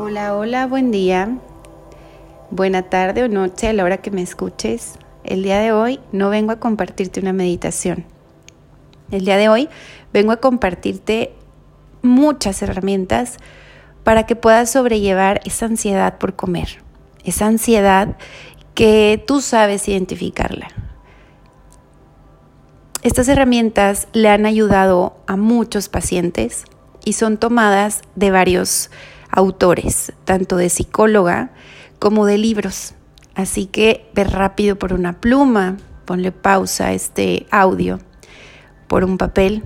Hola, hola, buen día. Buena tarde o noche a la hora que me escuches. El día de hoy no vengo a compartirte una meditación. El día de hoy vengo a compartirte muchas herramientas para que puedas sobrellevar esa ansiedad por comer, esa ansiedad que tú sabes identificarla. Estas herramientas le han ayudado a muchos pacientes y son tomadas de varios autores, tanto de psicóloga como de libros. Así que ve rápido por una pluma, ponle pausa a este audio, por un papel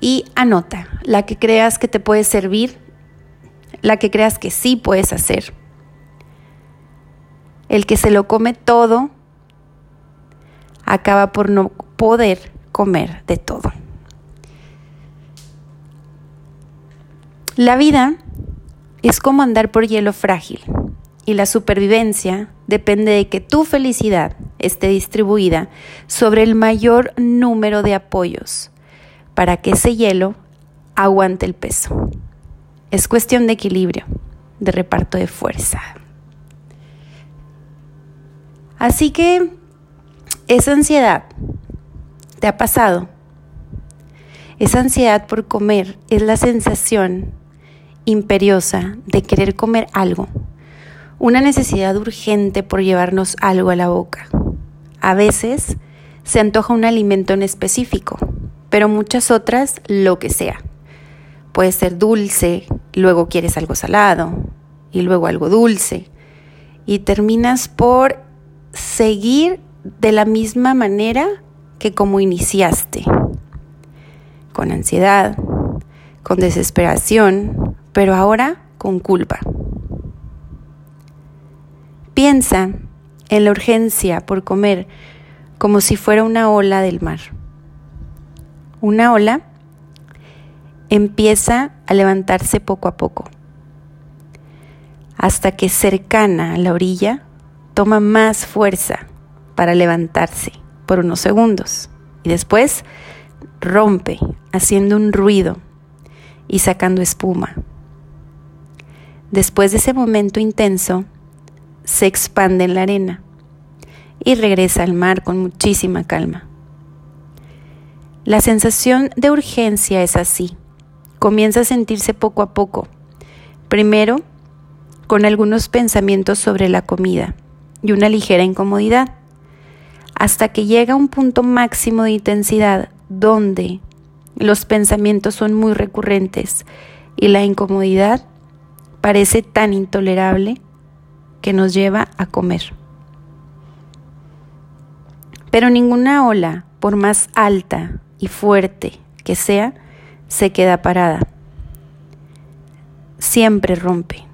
y anota la que creas que te puede servir, la que creas que sí puedes hacer. El que se lo come todo acaba por no poder comer de todo. La vida es como andar por hielo frágil y la supervivencia depende de que tu felicidad esté distribuida sobre el mayor número de apoyos para que ese hielo aguante el peso. Es cuestión de equilibrio, de reparto de fuerza. Así que esa ansiedad te ha pasado. Esa ansiedad por comer es la sensación imperiosa de querer comer algo, una necesidad urgente por llevarnos algo a la boca. A veces se antoja un alimento en específico, pero muchas otras lo que sea. Puede ser dulce, luego quieres algo salado y luego algo dulce y terminas por seguir de la misma manera que como iniciaste, con ansiedad, con desesperación, pero ahora con culpa. Piensa en la urgencia por comer como si fuera una ola del mar. Una ola empieza a levantarse poco a poco, hasta que cercana a la orilla toma más fuerza para levantarse por unos segundos y después rompe haciendo un ruido y sacando espuma. Después de ese momento intenso, se expande en la arena y regresa al mar con muchísima calma. La sensación de urgencia es así. Comienza a sentirse poco a poco. Primero, con algunos pensamientos sobre la comida y una ligera incomodidad, hasta que llega a un punto máximo de intensidad donde los pensamientos son muy recurrentes y la incomodidad parece tan intolerable que nos lleva a comer. Pero ninguna ola, por más alta y fuerte que sea, se queda parada. Siempre rompe.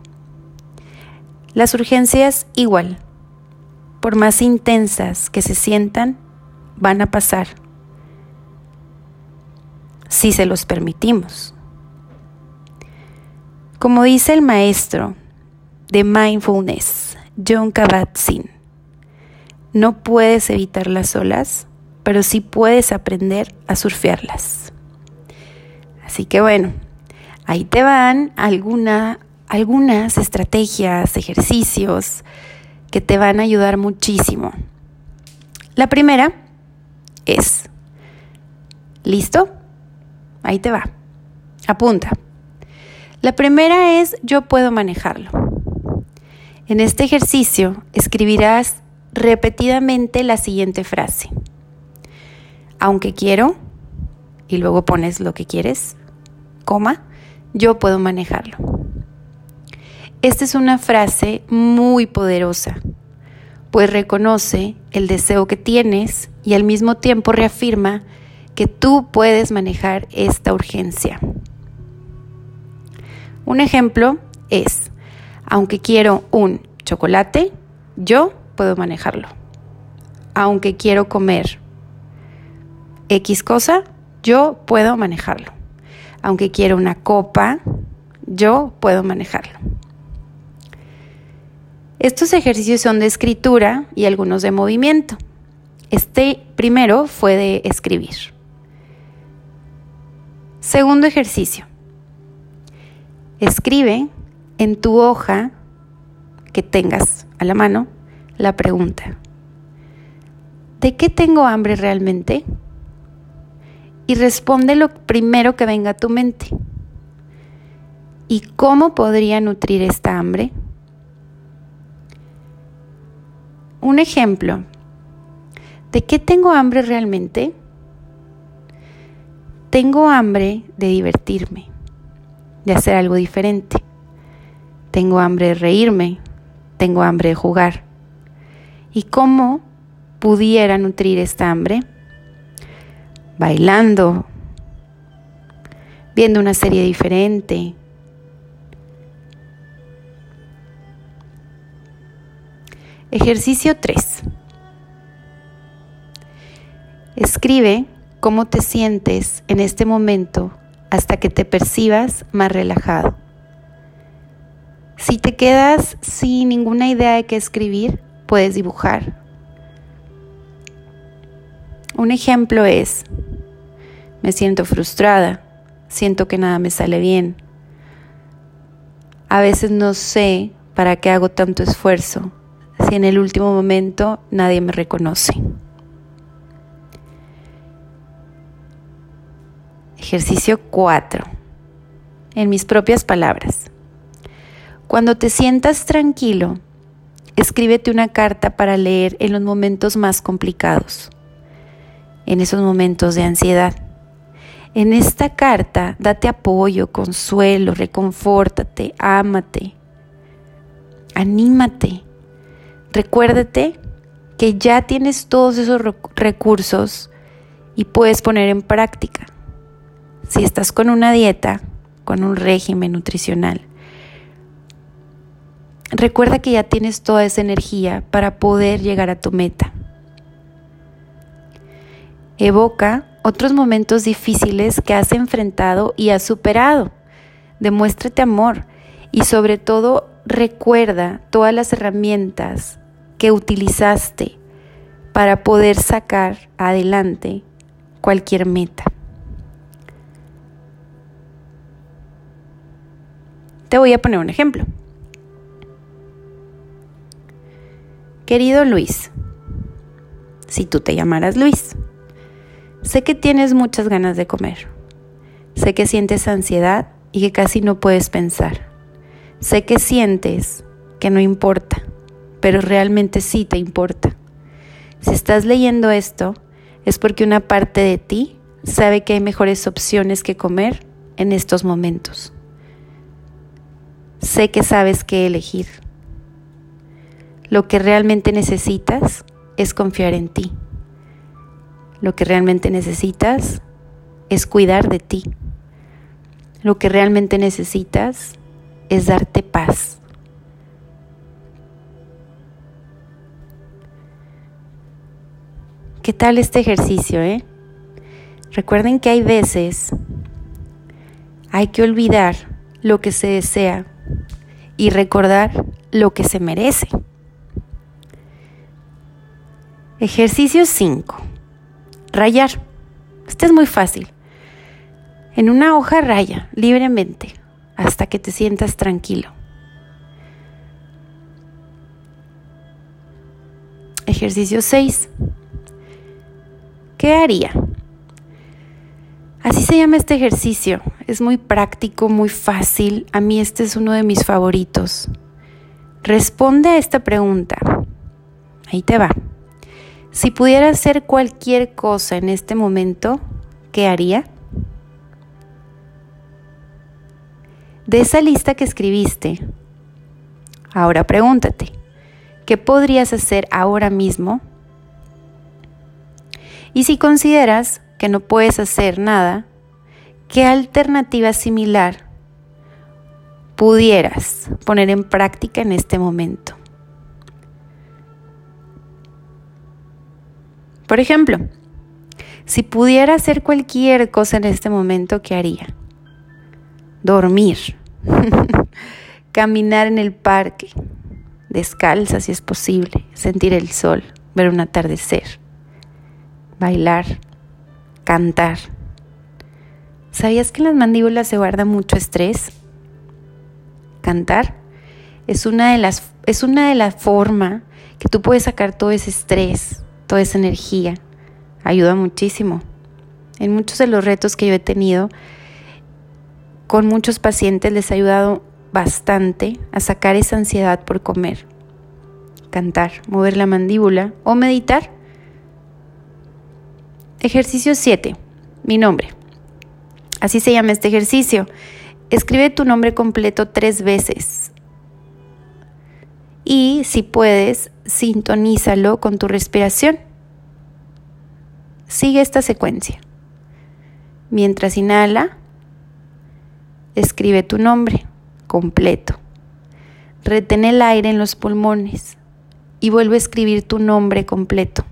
Las urgencias igual, por más intensas que se sientan, van a pasar si se los permitimos. Como dice el maestro de mindfulness, John Kabat-Zinn, no puedes evitar las olas, pero sí puedes aprender a surfearlas. Así que bueno, ahí te van alguna, algunas estrategias, ejercicios que te van a ayudar muchísimo. La primera es, ¿listo? Ahí te va. Apunta. La primera es yo puedo manejarlo. En este ejercicio escribirás repetidamente la siguiente frase. Aunque quiero, y luego pones lo que quieres, coma, yo puedo manejarlo. Esta es una frase muy poderosa, pues reconoce el deseo que tienes y al mismo tiempo reafirma que tú puedes manejar esta urgencia. Un ejemplo es, aunque quiero un chocolate, yo puedo manejarlo. Aunque quiero comer X cosa, yo puedo manejarlo. Aunque quiero una copa, yo puedo manejarlo. Estos ejercicios son de escritura y algunos de movimiento. Este primero fue de escribir. Segundo ejercicio. Escribe en tu hoja que tengas a la mano la pregunta, ¿de qué tengo hambre realmente? Y responde lo primero que venga a tu mente. ¿Y cómo podría nutrir esta hambre? Un ejemplo, ¿de qué tengo hambre realmente? Tengo hambre de divertirme, de hacer algo diferente. Tengo hambre de reírme, tengo hambre de jugar. ¿Y cómo pudiera nutrir esta hambre? Bailando, viendo una serie diferente. Ejercicio 3. Escribe cómo te sientes en este momento hasta que te percibas más relajado. Si te quedas sin ninguna idea de qué escribir, puedes dibujar. Un ejemplo es, me siento frustrada, siento que nada me sale bien. A veces no sé para qué hago tanto esfuerzo si en el último momento nadie me reconoce. Ejercicio 4. En mis propias palabras. Cuando te sientas tranquilo, escríbete una carta para leer en los momentos más complicados, en esos momentos de ansiedad. En esta carta, date apoyo, consuelo, reconfórtate, ámate, anímate. Recuérdate que ya tienes todos esos recursos y puedes poner en práctica. Si estás con una dieta, con un régimen nutricional, recuerda que ya tienes toda esa energía para poder llegar a tu meta. Evoca otros momentos difíciles que has enfrentado y has superado. Demuéstrate amor y sobre todo recuerda todas las herramientas que utilizaste para poder sacar adelante cualquier meta. Te voy a poner un ejemplo. Querido Luis, si tú te llamaras Luis, sé que tienes muchas ganas de comer. Sé que sientes ansiedad y que casi no puedes pensar. Sé que sientes que no importa, pero realmente sí te importa. Si estás leyendo esto, es porque una parte de ti sabe que hay mejores opciones que comer en estos momentos. Sé que sabes qué elegir lo que realmente necesitas es confiar en ti. Lo que realmente necesitas es cuidar de ti. Lo que realmente necesitas es darte paz. ¿Qué tal este ejercicio, eh? Recuerden que hay veces hay que olvidar lo que se desea y recordar lo que se merece. Ejercicio 5. Rayar. Este es muy fácil. En una hoja raya libremente hasta que te sientas tranquilo. Ejercicio 6. ¿Qué haría? Así se llama este ejercicio. Es muy práctico, muy fácil. A mí este es uno de mis favoritos. Responde a esta pregunta. Ahí te va. Si pudiera hacer cualquier cosa en este momento, ¿qué haría? De esa lista que escribiste, ahora pregúntate, ¿qué podrías hacer ahora mismo? Y si consideras que no puedes hacer nada, ¿qué alternativa similar pudieras poner en práctica en este momento? Por ejemplo, si pudiera hacer cualquier cosa en este momento, ¿qué haría? Dormir, caminar en el parque, descalza si es posible, sentir el sol, ver un atardecer, bailar, cantar. ¿Sabías que en las mandíbulas se guarda mucho estrés? cantar, es una de las, es una de formas que tú puedes sacar todo ese estrés, toda esa energía. Ayuda muchísimo. En muchos de los retos que yo he tenido, con muchos pacientes les ha ayudado bastante a sacar esa ansiedad por comer, cantar, mover la mandíbula o meditar. Ejercicio 7. Mi nombre. Así se llama este ejercicio. Escribe tu nombre completo tres veces. Y si puedes, sintonízalo con tu respiración. Sigue esta secuencia. Mientras inhala, escribe tu nombre completo. Retén el aire en los pulmones y vuelve a escribir tu nombre completo.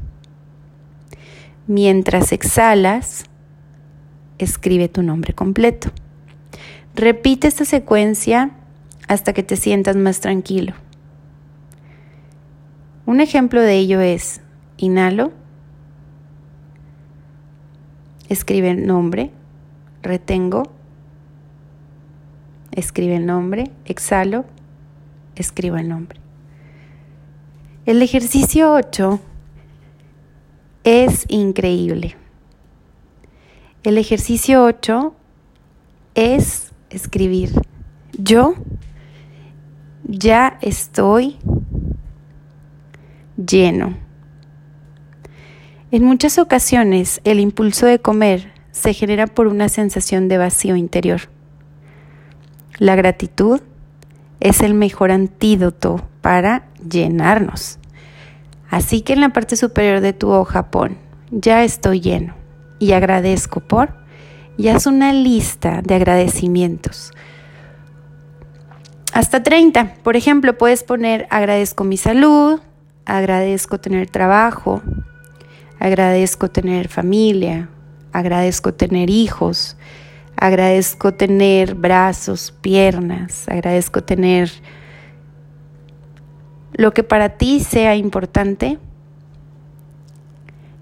Mientras exhalas, escribe tu nombre completo. Repite esta secuencia hasta que te sientas más tranquilo. Un ejemplo de ello es, inhalo, escribe el nombre, retengo, escribe el nombre, exhalo, escribo el nombre. El ejercicio 8 es increíble. El ejercicio 8 es escribir. Yo ya estoy lleno. En muchas ocasiones el impulso de comer se genera por una sensación de vacío interior. La gratitud es el mejor antídoto para llenarnos. Así que en la parte superior de tu hoja pon, ya estoy lleno y agradezco por, y haz una lista de agradecimientos. Hasta 30. Por ejemplo, puedes poner agradezco mi salud, agradezco tener trabajo, agradezco tener familia, agradezco tener hijos, agradezco tener brazos, piernas, agradezco tener lo que para ti sea importante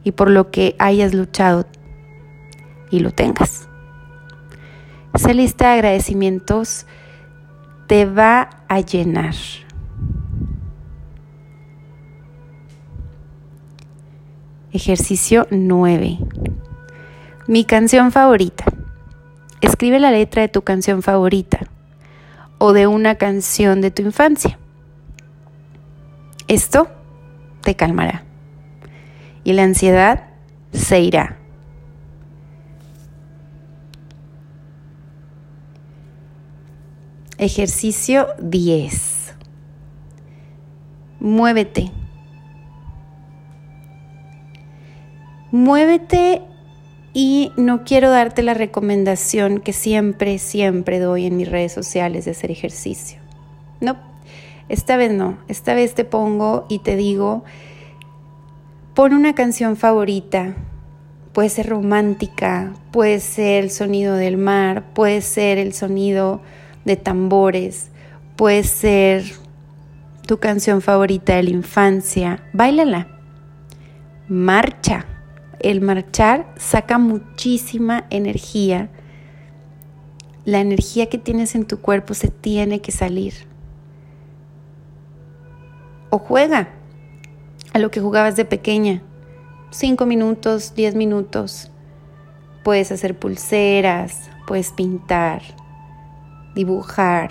y por lo que hayas luchado y lo tengas. Esa lista de agradecimientos te va a llenar. Ejercicio 9. Mi canción favorita. Escribe la letra de tu canción favorita o de una canción de tu infancia. Esto te calmará y la ansiedad se irá. Ejercicio 10. Muévete. Muévete y no quiero darte la recomendación que siempre, siempre doy en mis redes sociales de hacer ejercicio. No, esta vez no. Esta vez te pongo y te digo, pon una canción favorita. Puede ser romántica, puede ser el sonido del mar, puede ser el sonido de tambores, puede ser tu canción favorita de la infancia, bailala, marcha. El marchar saca muchísima energía. La energía que tienes en tu cuerpo se tiene que salir. O juega a lo que jugabas de pequeña. Cinco minutos, diez minutos. Puedes hacer pulseras, puedes pintar, dibujar.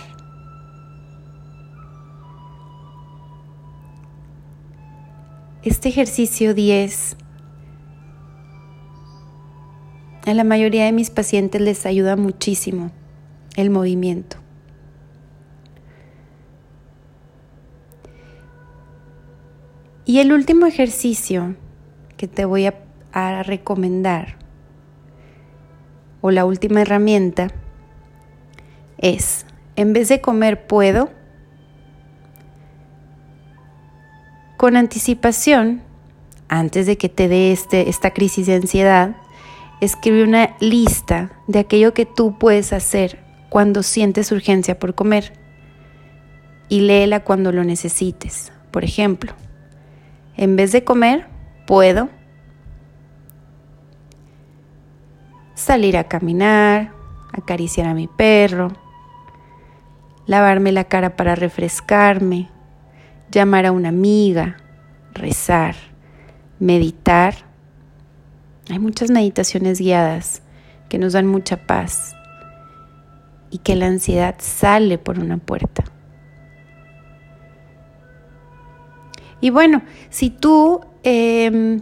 Este ejercicio 10 a la mayoría de mis pacientes les ayuda muchísimo el movimiento. Y el último ejercicio que te voy a, a recomendar, o la última herramienta, es, en vez de comer puedo, con anticipación, antes de que te dé este, esta crisis de ansiedad, escribe una lista de aquello que tú puedes hacer cuando sientes urgencia por comer y léela cuando lo necesites. Por ejemplo, en vez de comer, puedo salir a caminar, acariciar a mi perro, lavarme la cara para refrescarme, llamar a una amiga, rezar, meditar. Hay muchas meditaciones guiadas que nos dan mucha paz y que la ansiedad sale por una puerta. Y bueno, si tú em,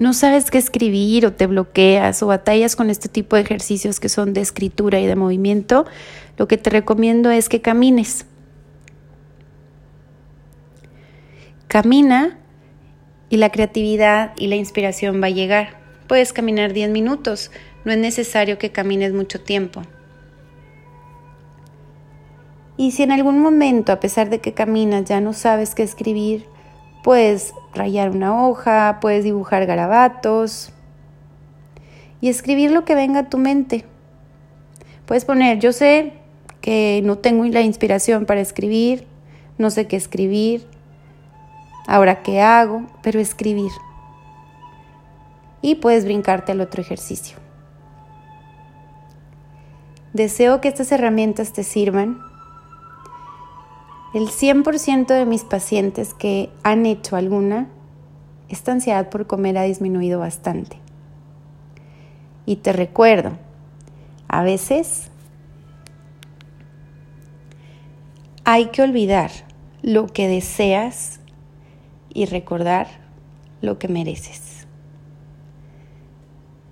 no sabes qué escribir o te bloqueas o batallas con este tipo de ejercicios que son de escritura y de movimiento, lo que te recomiendo es que camines. Camina y la creatividad y la inspiración va a llegar. Puedes caminar 10 minutos, no es necesario que camines mucho tiempo. Y si en algún momento, a pesar de que caminas, ya no sabes qué escribir, puedes rayar una hoja, puedes dibujar garabatos y escribir lo que venga a tu mente. Puedes poner, yo sé que no tengo la inspiración para escribir, no sé qué escribir, ahora qué hago, pero escribir. Y puedes brincarte al otro ejercicio. Deseo que estas herramientas te sirvan el 100% de mis pacientes que han hecho alguna, esta ansiedad por comer ha disminuido bastante. Y te recuerdo, a veces hay que olvidar lo que deseas y recordar lo que mereces.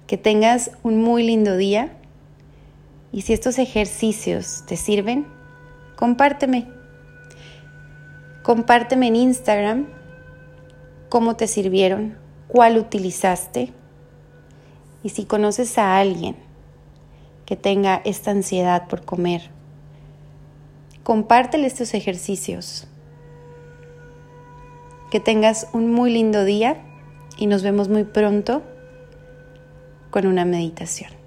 Que tengas un muy lindo día y si estos ejercicios te sirven, compárteme Compárteme en Instagram cómo te sirvieron, cuál utilizaste y si conoces a alguien que tenga esta ansiedad por comer, compártele estos ejercicios. Que tengas un muy lindo día y nos vemos muy pronto con una meditación.